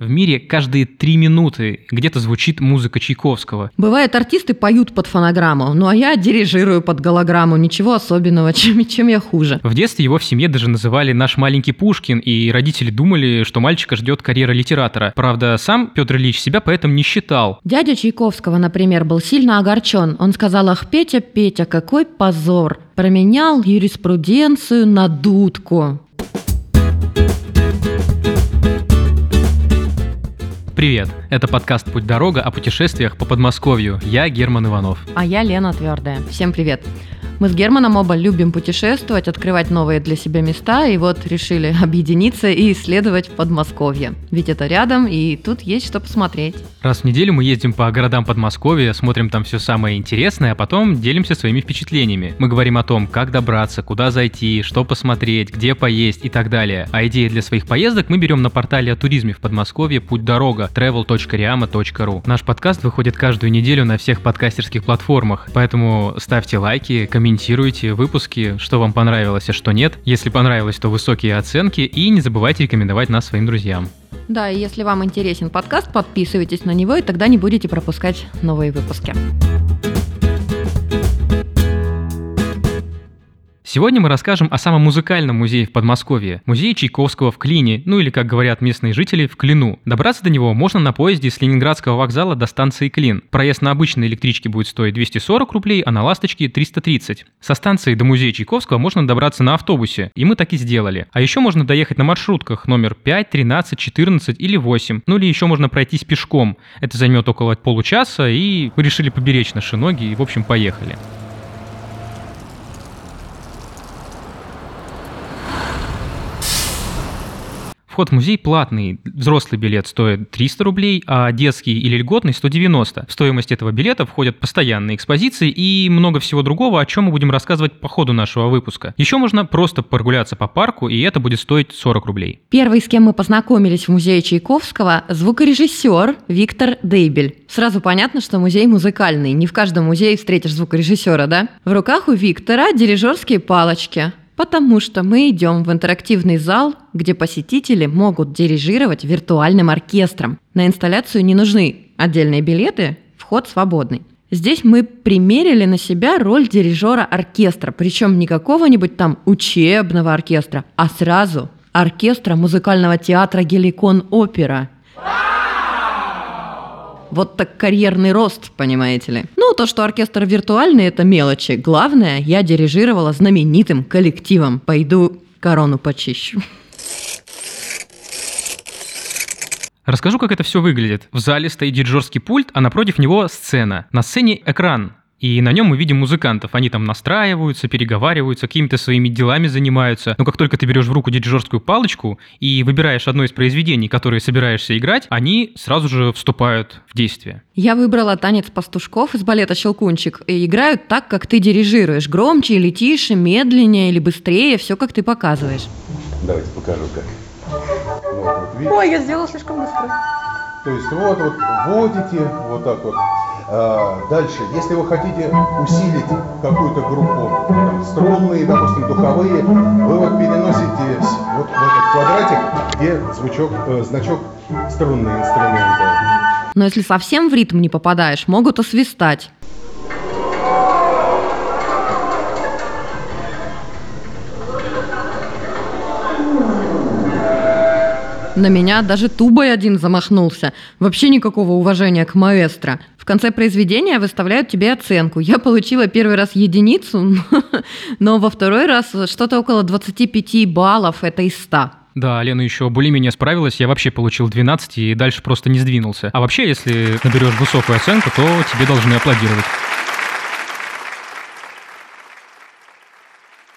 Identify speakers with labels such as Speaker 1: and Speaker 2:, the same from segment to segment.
Speaker 1: В мире каждые три минуты где-то звучит музыка Чайковского.
Speaker 2: Бывает, артисты поют под фонограмму, ну а я дирижирую под голограмму. Ничего особенного, чем, чем я хуже.
Speaker 1: В детстве его в семье даже называли «наш маленький Пушкин», и родители думали, что мальчика ждет карьера литератора. Правда, сам Петр Ильич себя поэтому не считал.
Speaker 2: Дядя Чайковского, например, был сильно огорчен. Он сказал, ах, Петя, Петя, какой позор. Променял юриспруденцию на дудку.
Speaker 1: Привет! Это подкаст «Путь-дорога» о путешествиях по Подмосковью. Я Герман Иванов.
Speaker 2: А я Лена Твердая. Всем привет! Мы с Германом оба любим путешествовать, открывать новые для себя места, и вот решили объединиться и исследовать Подмосковье. Ведь это рядом, и тут есть что посмотреть.
Speaker 1: Раз в неделю мы ездим по городам Подмосковья, смотрим там все самое интересное, а потом делимся своими впечатлениями. Мы говорим о том, как добраться, куда зайти, что посмотреть, где поесть и так далее. А идеи для своих поездок мы берем на портале о туризме в Подмосковье «Путь дорога» travel.riama.ru. Наш подкаст выходит каждую неделю на всех подкастерских платформах, поэтому ставьте лайки, комментируйте комментируйте выпуски, что вам понравилось, а что нет. Если понравилось, то высокие оценки и не забывайте рекомендовать нас своим друзьям.
Speaker 2: Да, и если вам интересен подкаст, подписывайтесь на него, и тогда не будете пропускать новые выпуски.
Speaker 1: Сегодня мы расскажем о самом музыкальном музее в Подмосковье – музее Чайковского в Клине, ну или, как говорят местные жители, в Клину. Добраться до него можно на поезде с Ленинградского вокзала до станции Клин. Проезд на обычной электричке будет стоить 240 рублей, а на ласточке – 330. Со станции до музея Чайковского можно добраться на автобусе, и мы так и сделали. А еще можно доехать на маршрутках номер 5, 13, 14 или 8. Ну или еще можно пройтись пешком. Это займет около получаса, и мы решили поберечь наши ноги, и в общем поехали. Вход в музей платный. Взрослый билет стоит 300 рублей, а детский или льготный 190. В стоимость этого билета входят постоянные экспозиции и много всего другого, о чем мы будем рассказывать по ходу нашего выпуска. Еще можно просто прогуляться по парку, и это будет стоить 40 рублей.
Speaker 2: Первый, с кем мы познакомились в музее Чайковского, звукорежиссер Виктор Дейбель. Сразу понятно, что музей музыкальный. Не в каждом музее встретишь звукорежиссера, да? В руках у Виктора дирижерские палочки. Потому что мы идем в интерактивный зал, где посетители могут дирижировать виртуальным оркестром. На инсталляцию не нужны отдельные билеты, вход свободный. Здесь мы примерили на себя роль дирижера оркестра, причем не какого-нибудь там учебного оркестра, а сразу оркестра музыкального театра «Геликон Опера». Вот так карьерный рост, понимаете ли. Ну, то, что оркестр виртуальный, это мелочи. Главное, я дирижировала знаменитым коллективом. Пойду корону почищу.
Speaker 1: Расскажу, как это все выглядит. В зале стоит дирижерский пульт, а напротив него сцена. На сцене экран, и на нем мы видим музыкантов. Они там настраиваются, переговариваются, какими-то своими делами занимаются. Но как только ты берешь в руку дирижерскую палочку и выбираешь одно из произведений, которые собираешься играть, они сразу же вступают в действие.
Speaker 2: Я выбрала танец пастушков из балета «Щелкунчик». И играют так, как ты дирижируешь. Громче или тише, медленнее или быстрее. Все, как ты показываешь.
Speaker 3: Давайте покажу, как.
Speaker 4: Вот, вот, Ой, я сделала слишком быстро.
Speaker 3: То есть вот, вот вводите, вот так вот. А, дальше, если вы хотите усилить какую-то группу, там, струнные, допустим, духовые, вы вот переносите вот в этот квадратик, где звучок, э, значок струнные инструменты.
Speaker 2: Но если совсем в ритм не попадаешь, могут освистать. На меня даже тубой один замахнулся. Вообще никакого уважения к маэстро. В конце произведения выставляют тебе оценку. Я получила первый раз единицу, но во второй раз что-то около 25 баллов, это из 100.
Speaker 1: Да, Лена еще более-менее справилась, я вообще получил 12 и дальше просто не сдвинулся. А вообще, если наберешь высокую оценку, то тебе должны аплодировать.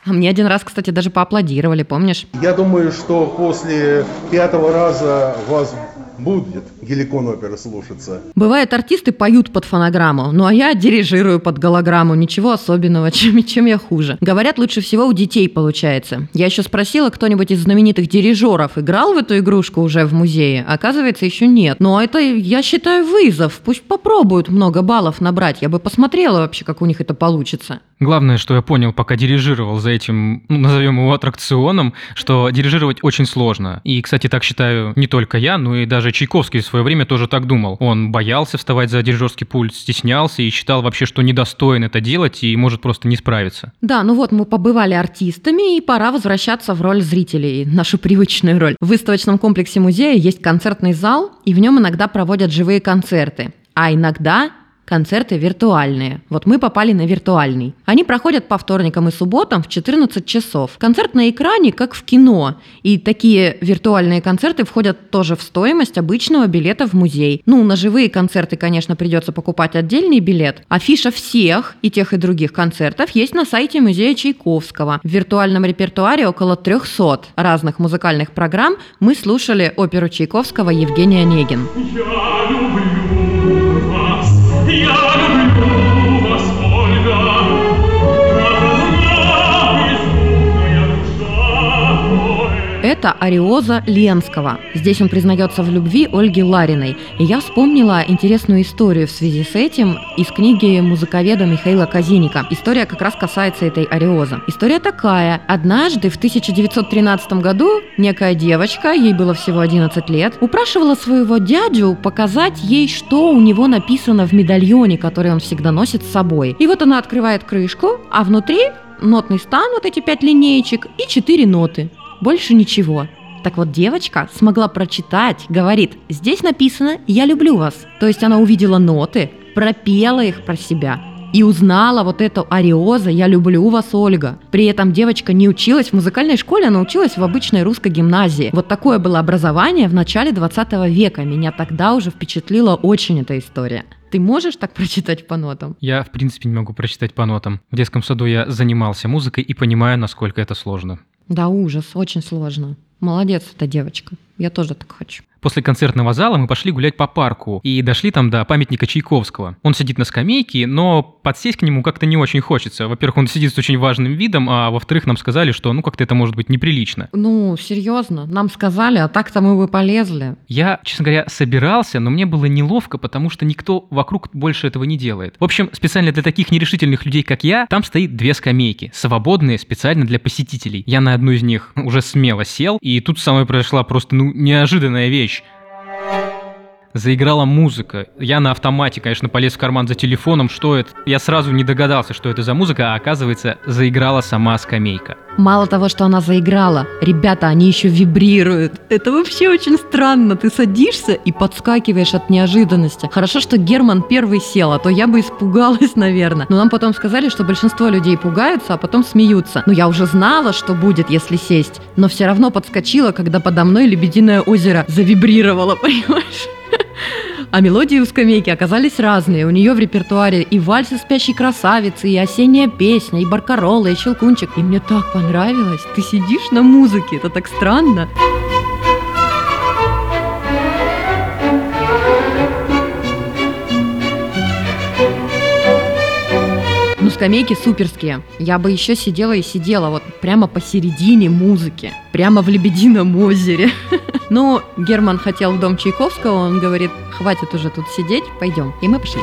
Speaker 2: А мне один раз, кстати, даже поаплодировали, помнишь?
Speaker 3: Я думаю, что после пятого раза вас будет геликон оперы слушаться.
Speaker 2: Бывает, артисты поют под фонограмму, ну а я дирижирую под голограмму. Ничего особенного, чем, чем я хуже. Говорят, лучше всего у детей получается. Я еще спросила, кто-нибудь из знаменитых дирижеров играл в эту игрушку уже в музее? Оказывается, еще нет. Но это, я считаю, вызов. Пусть попробуют много баллов набрать. Я бы посмотрела вообще, как у них это получится.
Speaker 1: Главное, что я понял, пока дирижировал за этим, ну, назовем его аттракционом, что дирижировать очень сложно. И, кстати, так считаю не только я, но и даже Чайковский в свое время тоже так думал. Он боялся вставать за дирижерский пульт, стеснялся и считал вообще, что недостоин это делать и может просто не справиться.
Speaker 2: Да, ну вот мы побывали артистами, и пора возвращаться в роль зрителей, нашу привычную роль. В выставочном комплексе музея есть концертный зал, и в нем иногда проводят живые концерты. А иногда концерты виртуальные. Вот мы попали на виртуальный. Они проходят по вторникам и субботам в 14 часов. Концерт на экране, как в кино. И такие виртуальные концерты входят тоже в стоимость обычного билета в музей. Ну, на живые концерты, конечно, придется покупать отдельный билет. Афиша всех и тех и других концертов есть на сайте музея Чайковского. В виртуальном репертуаре около 300 разных музыкальных программ мы слушали оперу Чайковского «Евгений Онегин».
Speaker 5: Я люблю piano поэт.
Speaker 2: Это Ариоза Ленского. Здесь он признается в любви Ольги Лариной. И я вспомнила интересную историю в связи с этим из книги музыковеда Михаила Казиника. История как раз касается этой Ариозы. История такая. Однажды в 1913 году некая девочка, ей было всего 11 лет, упрашивала своего дядю показать ей, что у него написано в медальоне, который он всегда носит с собой. И вот она открывает крышку, а внутри нотный стан, вот эти пять линеечек и четыре ноты. Больше ничего. Так вот, девочка смогла прочитать, говорит, здесь написано «Я люблю вас». То есть она увидела ноты, пропела их про себя и узнала вот эту ариоза «Я люблю вас, Ольга». При этом девочка не училась в музыкальной школе, она училась в обычной русской гимназии. Вот такое было образование в начале 20 века. Меня тогда уже впечатлила очень эта история. Ты можешь так прочитать по нотам?
Speaker 1: Я, в принципе, не могу прочитать по нотам. В детском саду я занимался музыкой и понимаю, насколько это сложно.
Speaker 2: Да, ужас, очень сложно. Молодец эта девочка. Я тоже так хочу.
Speaker 1: После концертного зала мы пошли гулять по парку и дошли там до памятника Чайковского. Он сидит на скамейке, но подсесть к нему как-то не очень хочется. Во-первых, он сидит с очень важным видом, а во-вторых, нам сказали, что ну как-то это может быть неприлично.
Speaker 2: Ну, серьезно, нам сказали, а так-то мы бы полезли.
Speaker 1: Я, честно говоря, собирался, но мне было неловко, потому что никто вокруг больше этого не делает. В общем, специально для таких нерешительных людей, как я, там стоит две скамейки, свободные специально для посетителей. Я на одну из них уже смело сел, и тут со мной произошла просто ну неожиданная вещь. Заиграла музыка. Я на автомате, конечно, полез в карман за телефоном, что это. Я сразу не догадался, что это за музыка, а оказывается, заиграла сама скамейка.
Speaker 2: Мало того, что она заиграла, ребята, они еще вибрируют. Это вообще очень странно. Ты садишься и подскакиваешь от неожиданности. Хорошо, что Герман первый сел, а то я бы испугалась, наверное. Но нам потом сказали, что большинство людей пугаются, а потом смеются. Ну, я уже знала, что будет, если сесть, но все равно подскочила, когда подо мной Лебединое озеро завибрировало, понимаешь? А мелодии у скамейки оказались разные. У нее в репертуаре и вальсы спящей красавицы, и осенняя песня, и баркарола, и щелкунчик. И мне так понравилось. Ты сидишь на музыке, это так странно. Скамейки суперские. Я бы еще сидела и сидела вот прямо посередине музыки, прямо в Лебедином озере. Но Герман хотел в дом Чайковского, он говорит, хватит уже тут сидеть, пойдем. И мы пошли.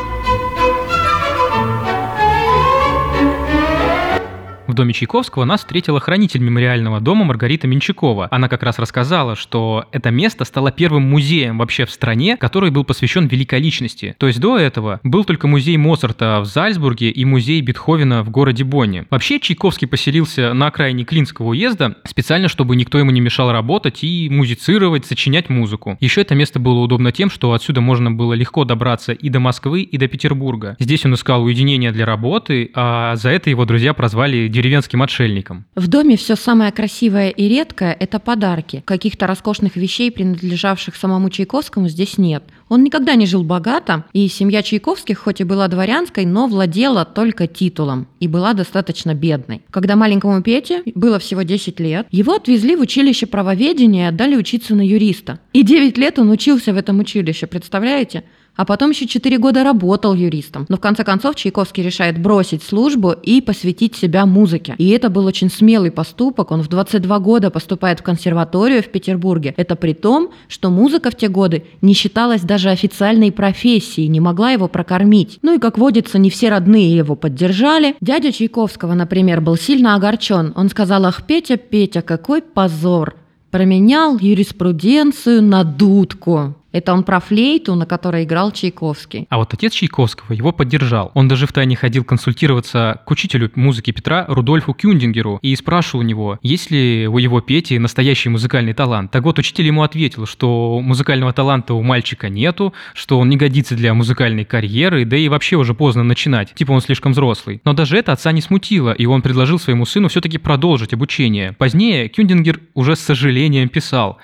Speaker 1: В доме Чайковского нас встретила хранитель мемориального дома Маргарита Менчакова. Она как раз рассказала, что это место стало первым музеем вообще в стране, который был посвящен великой личности. То есть до этого был только музей Моцарта в Зальцбурге и музей Бетховена в городе Бонне. Вообще Чайковский поселился на окраине Клинского уезда специально, чтобы никто ему не мешал работать и музицировать, сочинять музыку. Еще это место было удобно тем, что отсюда можно было легко добраться и до Москвы, и до Петербурга. Здесь он искал уединение для работы, а за это его друзья прозвали деревенским отшельником.
Speaker 2: В доме все самое красивое и редкое – это подарки. Каких-то роскошных вещей, принадлежавших самому Чайковскому, здесь нет. Он никогда не жил богато, и семья Чайковских, хоть и была дворянской, но владела только титулом и была достаточно бедной. Когда маленькому Пете было всего 10 лет, его отвезли в училище правоведения и отдали учиться на юриста. И 9 лет он учился в этом училище, представляете? А потом еще 4 года работал юристом. Но в конце концов Чайковский решает бросить службу и посвятить себя музыке. И это был очень смелый поступок. Он в 22 года поступает в консерваторию в Петербурге. Это при том, что музыка в те годы не считалась даже официальной профессией, не могла его прокормить. Ну и, как водится, не все родные его поддержали. Дядя Чайковского, например, был сильно огорчен. Он сказал, ах, Петя, Петя, какой позор. Променял юриспруденцию на дудку. Это он про флейту, на которой играл Чайковский.
Speaker 1: А вот отец Чайковского его поддержал. Он даже втайне ходил консультироваться к учителю музыки Петра Рудольфу Кюндингеру и спрашивал у него, есть ли у его Пети настоящий музыкальный талант. Так вот, учитель ему ответил, что музыкального таланта у мальчика нету, что он не годится для музыкальной карьеры, да и вообще уже поздно начинать, типа он слишком взрослый. Но даже это отца не смутило, и он предложил своему сыну все-таки продолжить обучение. Позднее Кюндингер уже с сожалением писал,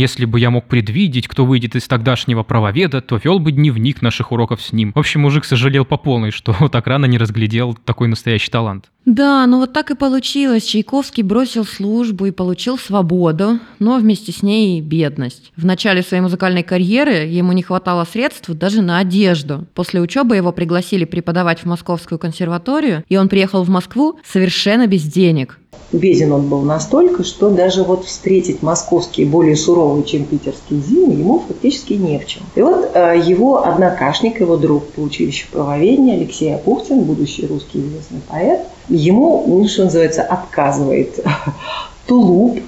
Speaker 1: если бы я мог предвидеть, кто выйдет из тогдашнего правоведа, то вел бы дневник наших уроков с ним. В общем, мужик сожалел по полной, что так рано не разглядел такой настоящий талант.
Speaker 2: Да, ну вот так и получилось. Чайковский бросил службу и получил свободу, но вместе с ней и бедность. В начале своей музыкальной карьеры ему не хватало средств даже на одежду. После учебы его пригласили преподавать в Московскую консерваторию, и он приехал в Москву совершенно без денег.
Speaker 6: Беден он был настолько, что даже вот встретить московские более суровые, чем питерские зимы, ему фактически не в чем. И вот э, его однокашник, его друг по училищу правоведения Алексей Апухтин, будущий русский известный поэт, ему, ну, что называется, отказывает тулуп,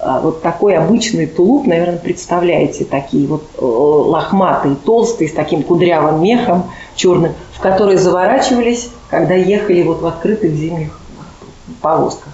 Speaker 6: а, вот такой обычный тулуп, наверное, представляете, такие вот э, лохматые, толстые, с таким кудрявым мехом черным, в которые заворачивались, когда ехали вот в открытых зимних повозках.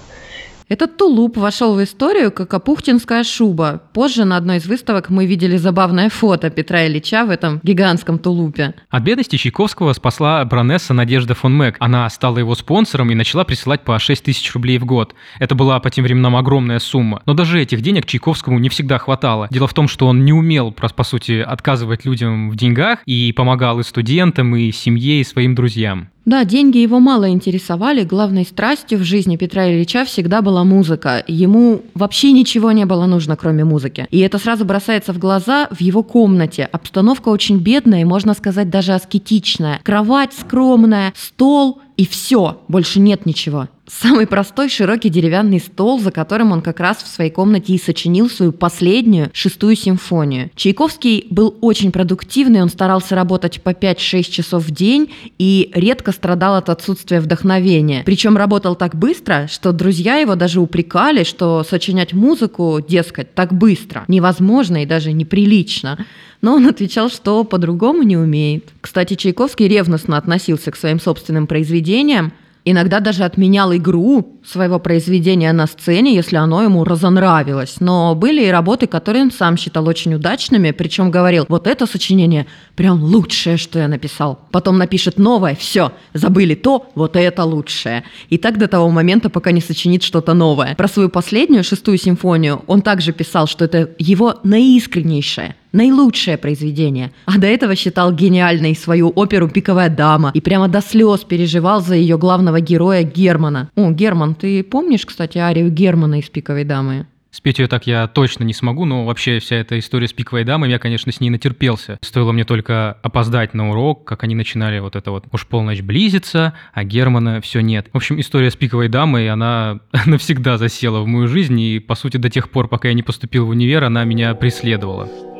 Speaker 2: Этот тулуп вошел в историю как опухтинская шуба. Позже на одной из выставок мы видели забавное фото Петра Ильича в этом гигантском тулупе.
Speaker 1: От бедности Чайковского спасла баронесса Надежда фон Мэг. Она стала его спонсором и начала присылать по 6 тысяч рублей в год. Это была по тем временам огромная сумма. Но даже этих денег Чайковскому не всегда хватало. Дело в том, что он не умел, по сути, отказывать людям в деньгах и помогал и студентам, и семье, и своим друзьям.
Speaker 2: Да, деньги его мало интересовали. Главной страстью в жизни Петра Ильича всегда была музыка. Ему вообще ничего не было нужно, кроме музыки. И это сразу бросается в глаза в его комнате. Обстановка очень бедная и, можно сказать, даже аскетичная. Кровать скромная, стол и все, больше нет ничего. Самый простой широкий деревянный стол, за которым он как раз в своей комнате и сочинил свою последнюю шестую симфонию. Чайковский был очень продуктивный, он старался работать по 5-6 часов в день и редко страдал от отсутствия вдохновения. Причем работал так быстро, что друзья его даже упрекали, что сочинять музыку, дескать, так быстро невозможно и даже неприлично но он отвечал, что по-другому не умеет. Кстати, Чайковский ревностно относился к своим собственным произведениям, иногда даже отменял игру своего произведения на сцене, если оно ему разонравилось. Но были и работы, которые он сам считал очень удачными, причем говорил, вот это сочинение прям лучшее, что я написал. Потом напишет новое, все, забыли то, вот это лучшее. И так до того момента, пока не сочинит что-то новое. Про свою последнюю, шестую симфонию, он также писал, что это его наискреннейшее, наилучшее произведение. А до этого считал гениальной свою оперу «Пиковая дама» и прямо до слез переживал за ее главного героя Германа. О, Герман, ты помнишь, кстати, арию Германа из «Пиковой дамы»?
Speaker 1: Спеть ее так я точно не смогу, но вообще вся эта история с пиковой дамой, я, конечно, с ней натерпелся. Стоило мне только опоздать на урок, как они начинали вот это вот «Уж полночь близится», а Германа все нет. В общем, история с пиковой дамой, она навсегда засела в мою жизнь, и, по сути, до тех пор, пока я не поступил в универ, она меня преследовала.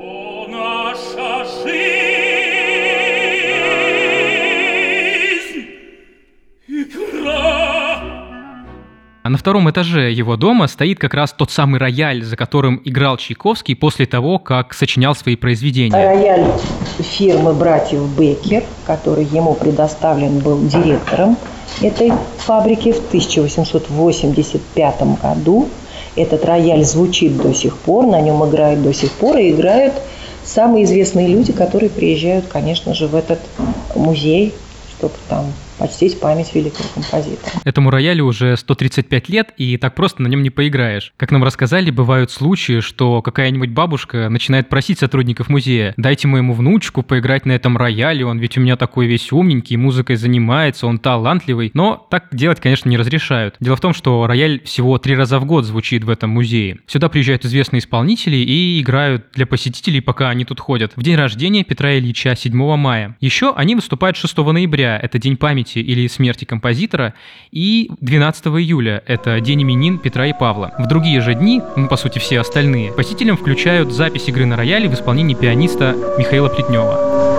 Speaker 1: А на втором этаже его дома стоит как раз тот самый рояль, за которым играл Чайковский после того, как сочинял свои произведения.
Speaker 6: Рояль фирмы братьев Беккер, который ему предоставлен был директором этой фабрики в 1885 году. Этот рояль звучит до сих пор, на нем играют до сих пор и играют самые известные люди, которые приезжают, конечно же, в этот музей, чтобы там почтить память великого композитора.
Speaker 1: Этому роялю уже 135 лет, и так просто на нем не поиграешь. Как нам рассказали, бывают случаи, что какая-нибудь бабушка начинает просить сотрудников музея, дайте моему внучку поиграть на этом рояле, он ведь у меня такой весь умненький, музыкой занимается, он талантливый. Но так делать, конечно, не разрешают. Дело в том, что рояль всего три раза в год звучит в этом музее. Сюда приезжают известные исполнители и играют для посетителей, пока они тут ходят. В день рождения Петра Ильича 7 мая. Еще они выступают 6 ноября, это день памяти или смерти композитора, и 12 июля, это день именин Петра и Павла. В другие же дни, ну, по сути, все остальные, посетителям включают запись игры на рояле в исполнении пианиста Михаила Плетнева.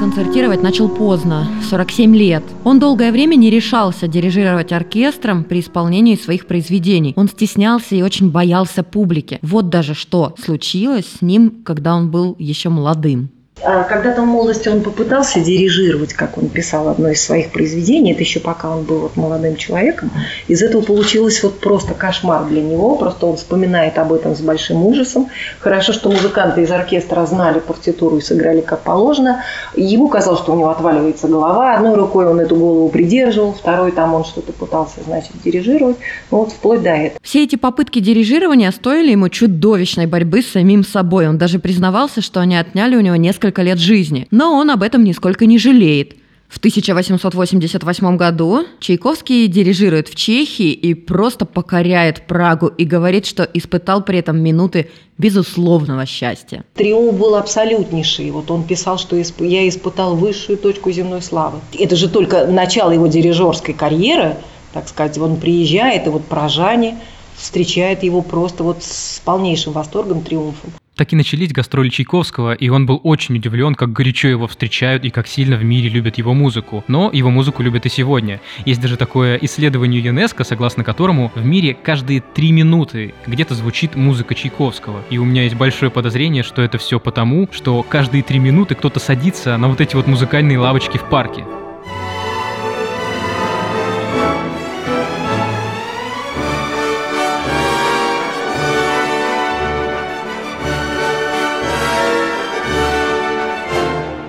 Speaker 2: Концертировать начал поздно, в 47 лет. Он долгое время не решался дирижировать оркестром при исполнении своих произведений. Он стеснялся и очень боялся публики. Вот даже что случилось с ним, когда он был еще молодым.
Speaker 6: А Когда-то в молодости он попытался дирижировать, как он писал одно из своих произведений, это еще пока он был вот молодым человеком. Из этого получилось вот просто кошмар для него, просто он вспоминает об этом с большим ужасом. Хорошо, что музыканты из оркестра знали партитуру и сыграли как положено. Ему казалось, что у него отваливается голова, одной рукой он эту голову придерживал, второй там он что-то пытался, значит, дирижировать, ну вот вплоть до этого.
Speaker 2: Все эти попытки дирижирования стоили ему чудовищной борьбы с самим собой. Он даже признавался, что они отняли у него несколько лет жизни. Но он об этом нисколько не жалеет. В 1888 году Чайковский дирижирует в Чехии и просто покоряет Прагу и говорит, что испытал при этом минуты безусловного счастья.
Speaker 6: Триумф был абсолютнейший. Вот он писал, что я испытал высшую точку земной славы. Это же только начало его дирижерской карьеры, так сказать. Он приезжает, и вот прожане встречает его просто вот с полнейшим восторгом, триумфом.
Speaker 1: Так и начались гастроли Чайковского, и он был очень удивлен, как горячо его встречают и как сильно в мире любят его музыку. Но его музыку любят и сегодня. Есть даже такое исследование ЮНЕСКО, согласно которому в мире каждые три минуты где-то звучит музыка Чайковского. И у меня есть большое подозрение, что это все потому, что каждые три минуты кто-то садится на вот эти вот музыкальные лавочки в парке.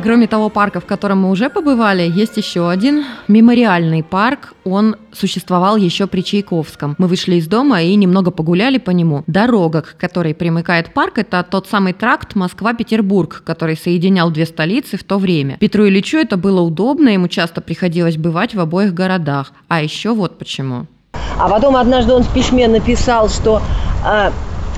Speaker 2: Кроме того парка, в котором мы уже побывали, есть еще один мемориальный парк. Он существовал еще при Чайковском. Мы вышли из дома и немного погуляли по нему. Дорога, к которой примыкает парк, это тот самый тракт Москва-Петербург, который соединял две столицы в то время. Петру Ильичу это было удобно, ему часто приходилось бывать в обоих городах. А еще вот почему.
Speaker 6: А потом однажды он в письме написал, что а,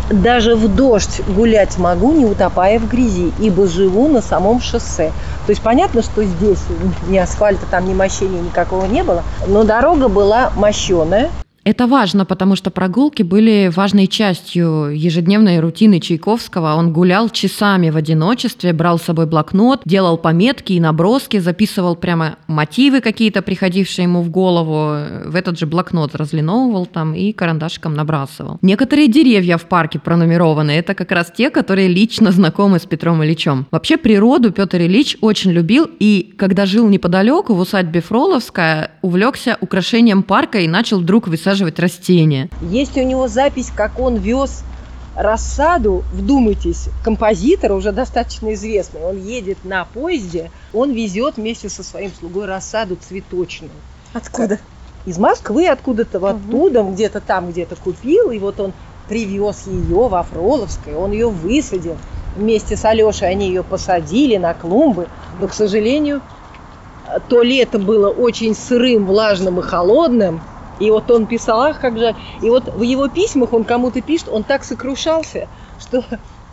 Speaker 6: даже в дождь гулять могу, не утопая в грязи, ибо живу на самом шоссе. То есть понятно, что здесь ни асфальта, там ни мощения никакого не было, но дорога была мощеная,
Speaker 2: Это важно, потому что прогулки были важной частью ежедневной рутины Чайковского. Он гулял часами в одиночестве, брал с собой блокнот, делал пометки и наброски, записывал прямо мотивы какие-то, приходившие ему в голову. В этот же блокнот разлиновывал там и карандашиком набрасывал. Некоторые деревья в парке пронумерованы. Это как раз те, которые лично знакомы с Петром Ильичем. Вообще природу Петр Ильич очень любил и, когда жил неподалеку в усадьбе Фроловская, увлекся украшением парка и начал вдруг высаживать растения.
Speaker 6: Есть у него запись, как он вез рассаду, вдумайтесь, композитор уже достаточно известный, он едет на поезде, он везет вместе со своим слугой рассаду цветочную.
Speaker 4: Откуда?
Speaker 6: Из Москвы откуда-то вот оттуда, где-то там где-то купил, и вот он привез ее во Фроловское, он ее высадил. Вместе с Алешей они ее посадили на клумбы, но, к сожалению, то лето было очень сырым, влажным и холодным, и вот он писал, ах, как же... И вот в его письмах он кому-то пишет, он так сокрушался, что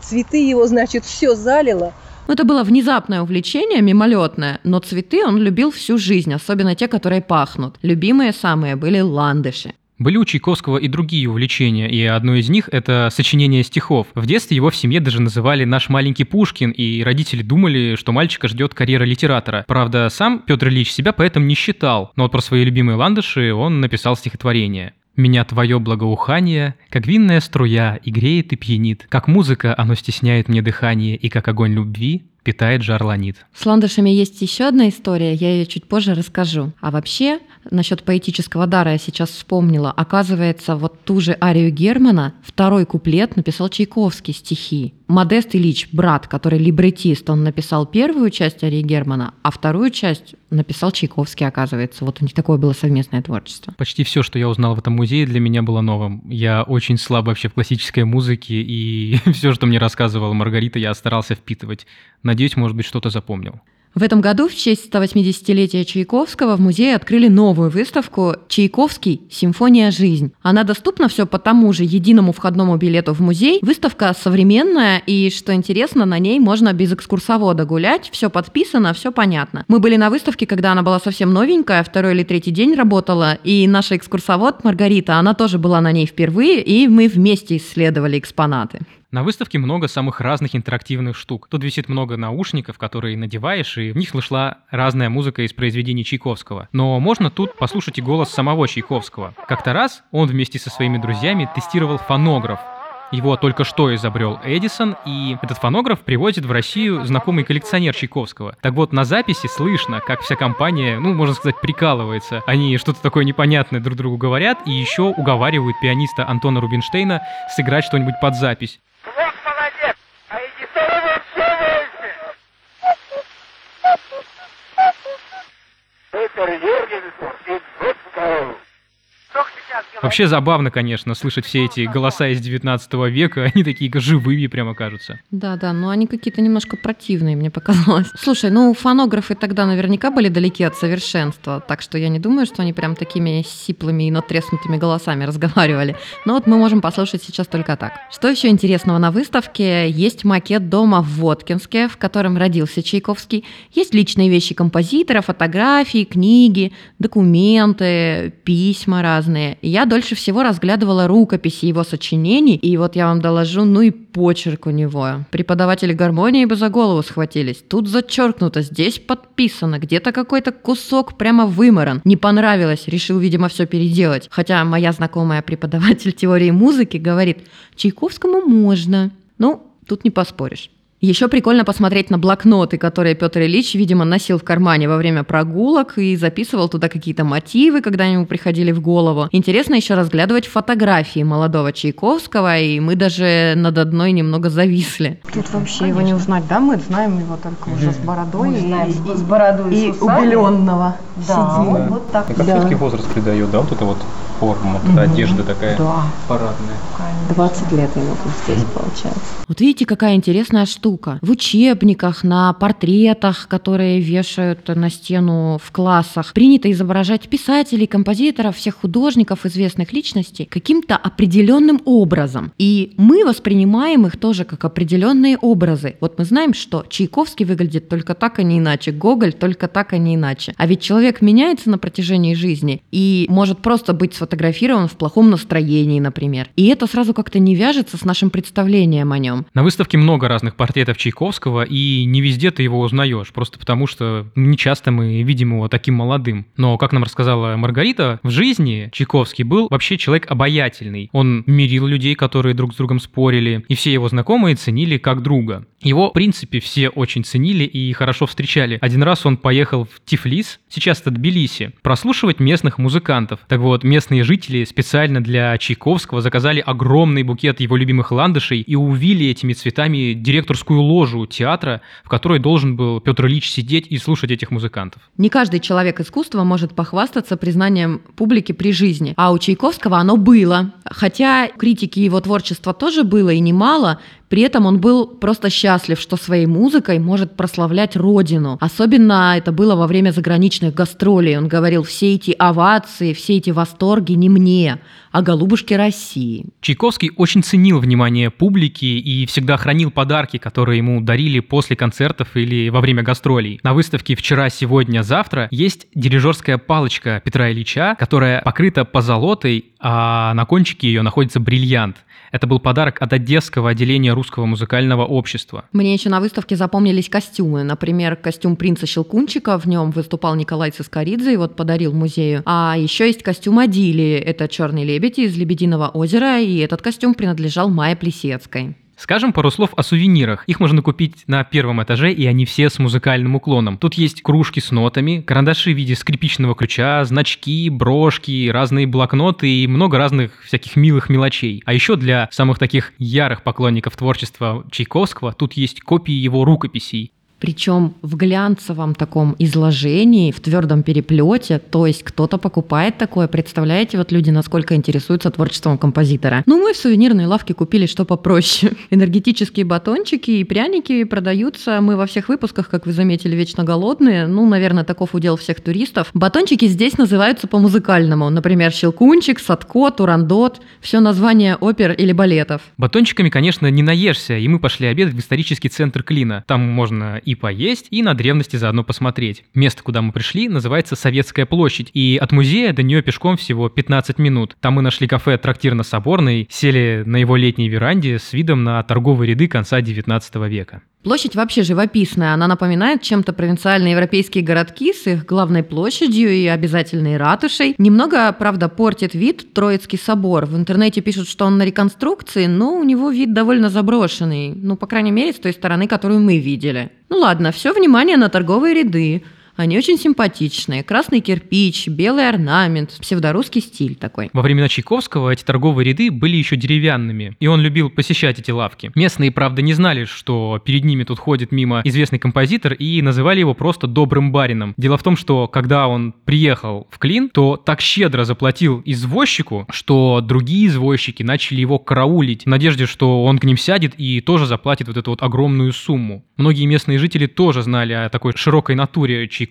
Speaker 6: цветы его, значит, все залило.
Speaker 2: Ну, это было внезапное увлечение, мимолетное, но цветы он любил всю жизнь, особенно те, которые пахнут. Любимые самые были ландыши.
Speaker 1: Были у Чайковского и другие увлечения, и одно из них — это сочинение стихов. В детстве его в семье даже называли «наш маленький Пушкин», и родители думали, что мальчика ждет карьера литератора. Правда, сам Петр Ильич себя поэтому не считал, но вот про свои любимые ландыши он написал стихотворение. «Меня твое благоухание, как винная струя, и греет, и пьянит. Как музыка оно стесняет мне дыхание, и как огонь любви питает жар ланит.
Speaker 2: С ландышами есть еще одна история, я ее чуть позже расскажу. А вообще, насчет поэтического дара я сейчас вспомнила. Оказывается, вот ту же арию Германа, второй куплет написал Чайковский стихи. Модест Ильич, брат, который либретист, он написал первую часть арии Германа, а вторую часть написал Чайковский, оказывается. Вот у них такое было совместное творчество.
Speaker 1: Почти все, что я узнал в этом музее, для меня было новым. Я очень слаб вообще в классической музыке, и все, что мне рассказывала Маргарита, я старался впитывать. Надеюсь, может быть, что-то запомнил.
Speaker 2: В этом году в честь 180-летия Чайковского в музее открыли новую выставку «Чайковский. Симфония жизнь». Она доступна все по тому же единому входному билету в музей. Выставка современная, и, что интересно, на ней можно без экскурсовода гулять. Все подписано, все понятно. Мы были на выставке, когда она была совсем новенькая, второй или третий день работала, и наша экскурсовод Маргарита, она тоже была на ней впервые, и мы вместе исследовали экспонаты.
Speaker 1: На выставке много самых разных интерактивных штук. Тут висит много наушников, которые надеваешь, и в них слышла разная музыка из произведений Чайковского. Но можно тут послушать и голос самого Чайковского. Как-то раз он вместе со своими друзьями тестировал фонограф, его только что изобрел Эдисон, и этот фонограф привозит в Россию знакомый коллекционер Чайковского. Так вот, на записи слышно, как вся компания, ну, можно сказать, прикалывается. Они что-то такое непонятное друг другу говорят, и еще уговаривают пианиста Антона Рубинштейна сыграть что-нибудь под запись. это религия Вообще забавно, конечно, слышать все эти голоса из 19 века, они такие живые прямо кажутся.
Speaker 2: Да, да, но они какие-то немножко противные, мне показалось. Слушай, ну фонографы тогда наверняка были далеки от совершенства, так что я не думаю, что они прям такими сиплыми и натреснутыми голосами разговаривали. Но вот мы можем послушать сейчас только так. Что еще интересного на выставке? Есть макет дома в Воткинске, в котором родился Чайковский. Есть личные вещи композитора, фотографии, книги, документы, письма разные. Я дольше всего разглядывала рукописи его сочинений, и вот я вам доложу, ну и почерк у него. Преподаватели гармонии бы за голову схватились. Тут зачеркнуто, здесь подписано, где-то какой-то кусок прямо выморан. Не понравилось, решил, видимо, все переделать. Хотя моя знакомая преподаватель теории музыки говорит, Чайковскому можно. Ну, тут не поспоришь. Еще прикольно посмотреть на блокноты, которые Петр Ильич, видимо, носил в кармане во время прогулок и записывал туда какие-то мотивы, когда ему приходили в голову. Интересно еще разглядывать фотографии молодого Чайковского, и мы даже над одной немного зависли.
Speaker 4: Тут вообще его не узнать, да? Мы знаем его только уже с бородой
Speaker 6: Мы
Speaker 4: и,
Speaker 6: знаем
Speaker 4: и-
Speaker 6: с бородой и
Speaker 4: и убеленного.
Speaker 6: Да,
Speaker 4: Сидим.
Speaker 6: вот, вот так.
Speaker 7: Ну, как
Speaker 6: да.
Speaker 7: все-таки возраст придает, да, вот эта вот форма, вот эта одежда такая
Speaker 6: Да,
Speaker 7: парадная.
Speaker 6: 20 лет ему здесь получается.
Speaker 2: Вот видите, какая интересная штука. В учебниках, на портретах, которые вешают на стену в классах, принято изображать писателей, композиторов, всех художников, известных личностей каким-то определенным образом. И мы воспринимаем их тоже как определенные образы. Вот мы знаем, что Чайковский выглядит только так, а не иначе, Гоголь только так, а не иначе. А ведь человек меняется на протяжении жизни и может просто быть сфотографирован в плохом настроении, например. И это сразу как-то не вяжется с нашим представлением о нем.
Speaker 1: На выставке много разных портретов Чайковского, и не везде ты его узнаешь, просто потому что не часто мы видим его таким молодым. Но, как нам рассказала Маргарита, в жизни Чайковский был вообще человек обаятельный. Он мирил людей, которые друг с другом спорили, и все его знакомые ценили как друга. Его, в принципе, все очень ценили и хорошо встречали. Один раз он поехал в Тифлис, сейчас это Тбилиси, прослушивать местных музыкантов. Так вот, местные жители специально для Чайковского заказали огромный букет его любимых ландышей и увили этими цветами директорскую ложу театра, в которой должен был Петр Ильич сидеть и слушать этих музыкантов.
Speaker 2: Не каждый человек искусства может похвастаться признанием публики при жизни, а у Чайковского оно было. Хотя критики его творчества тоже было и немало, при этом он был просто счастлив, что своей музыкой может прославлять родину. Особенно это было во время заграничных гастролей. Он говорил, все эти овации, все эти восторги не мне, а голубушке России.
Speaker 1: Чайковский очень ценил внимание публики и всегда хранил подарки, которые ему дарили после концертов или во время гастролей. На выставке «Вчера, сегодня, завтра» есть дирижерская палочка Петра Ильича, которая покрыта позолотой, а на кончике ее находится бриллиант. Это был подарок от Одесского отделения Русского музыкального общества.
Speaker 2: Мне еще на выставке запомнились костюмы. Например, костюм принца Щелкунчика, в нем выступал Николай Цискоридзе, и вот подарил музею. А еще есть костюм Адили, это черный лебедь из Лебединого озера, и этот костюм принадлежал Майе Плесецкой.
Speaker 1: Скажем пару слов о сувенирах. Их можно купить на первом этаже, и они все с музыкальным уклоном. Тут есть кружки с нотами, карандаши в виде скрипичного ключа, значки, брошки, разные блокноты и много разных всяких милых мелочей. А еще для самых таких ярых поклонников творчества Чайковского тут есть копии его рукописей.
Speaker 2: Причем в глянцевом таком изложении, в твердом переплете, то есть кто-то покупает такое, представляете, вот люди насколько интересуются творчеством композитора. Ну, мы в сувенирной лавке купили что попроще. Энергетические батончики и пряники продаются, мы во всех выпусках, как вы заметили, вечно голодные, ну, наверное, таков удел всех туристов. Батончики здесь называются по-музыкальному, например, щелкунчик, садко, турандот, все название опер или балетов.
Speaker 1: Батончиками, конечно, не наешься, и мы пошли обедать в исторический центр Клина. Там можно поесть, и на древности заодно посмотреть. Место, куда мы пришли, называется Советская площадь, и от музея до нее пешком всего 15 минут. Там мы нашли кафе «Трактир на Соборной», сели на его летней веранде с видом на торговые ряды конца 19 века.
Speaker 2: Площадь вообще живописная, она напоминает чем-то провинциальные европейские городки с их главной площадью и обязательной ратушей. Немного, правда, портит вид Троицкий собор. В интернете пишут, что он на реконструкции, но у него вид довольно заброшенный. Ну, по крайней мере, с той стороны, которую мы видели. Ну ладно, все внимание на торговые ряды. Они очень симпатичные. Красный кирпич, белый орнамент, псевдорусский стиль такой.
Speaker 1: Во времена Чайковского эти торговые ряды были еще деревянными, и он любил посещать эти лавки. Местные, правда, не знали, что перед ними тут ходит мимо известный композитор, и называли его просто «добрым барином». Дело в том, что когда он приехал в Клин, то так щедро заплатил извозчику, что другие извозчики начали его караулить в надежде, что он к ним сядет и тоже заплатит вот эту вот огромную сумму. Многие местные жители тоже знали о такой широкой натуре Чайковского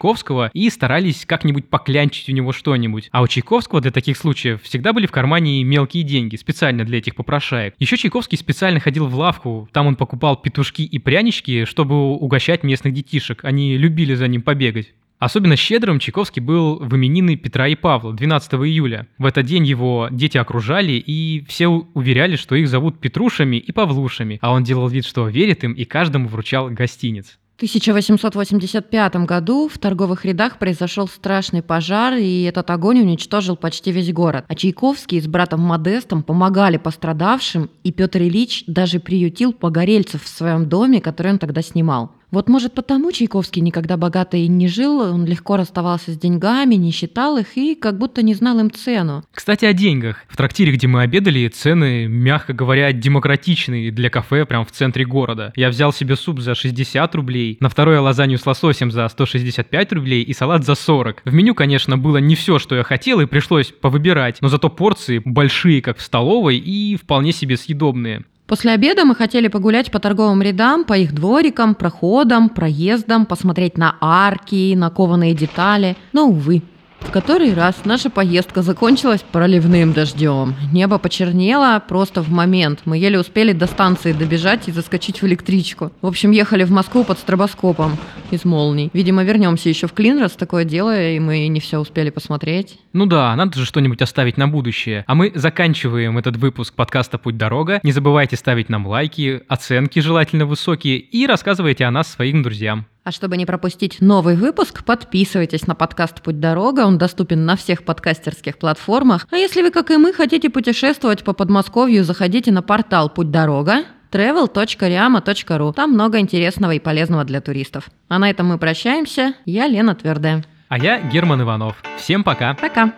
Speaker 1: и старались как-нибудь поклянчить у него что-нибудь. А у Чайковского для таких случаев всегда были в кармане мелкие деньги, специально для этих попрошаек. Еще Чайковский специально ходил в лавку, там он покупал петушки и прянички, чтобы угощать местных детишек. Они любили за ним побегать. Особенно щедрым Чайковский был в именины Петра и Павла 12 июля. В этот день его дети окружали, и все уверяли, что их зовут Петрушами и Павлушами, а он делал вид, что верит им, и каждому вручал гостиниц.
Speaker 2: В 1885 году в торговых рядах произошел страшный пожар, и этот огонь уничтожил почти весь город. А Чайковский с братом Модестом помогали пострадавшим, и Петр Ильич даже приютил погорельцев в своем доме, который он тогда снимал. Вот может потому Чайковский никогда богато и не жил, он легко расставался с деньгами, не считал их и как будто не знал им цену.
Speaker 1: Кстати, о деньгах. В трактире, где мы обедали, цены, мягко говоря, демократичные для кафе прям в центре города. Я взял себе суп за 60 рублей, на второе лазанью с лососем за 165 рублей и салат за 40. В меню, конечно, было не все, что я хотел, и пришлось повыбирать, но зато порции большие, как в столовой, и вполне себе съедобные.
Speaker 2: После обеда мы хотели погулять по торговым рядам, по их дворикам, проходам, проездам, посмотреть на арки, на кованые детали. Но, увы, в который раз наша поездка закончилась проливным дождем. Небо почернело просто в момент. Мы еле успели до станции добежать и заскочить в электричку. В общем, ехали в Москву под стробоскопом из молний. Видимо, вернемся еще в Клин, раз такое дело, и мы не все успели посмотреть.
Speaker 1: Ну да, надо же что-нибудь оставить на будущее. А мы заканчиваем этот выпуск подкаста «Путь дорога». Не забывайте ставить нам лайки, оценки желательно высокие и рассказывайте о нас своим друзьям.
Speaker 2: А чтобы не пропустить новый выпуск, подписывайтесь на подкаст «Путь дорога». Он доступен на всех подкастерских платформах. А если вы, как и мы, хотите путешествовать по Подмосковью, заходите на портал «Путь дорога» travel.riama.ru. Там много интересного и полезного для туристов. А на этом мы прощаемся. Я Лена Твердая.
Speaker 1: А я Герман Иванов. Всем пока.
Speaker 2: Пока.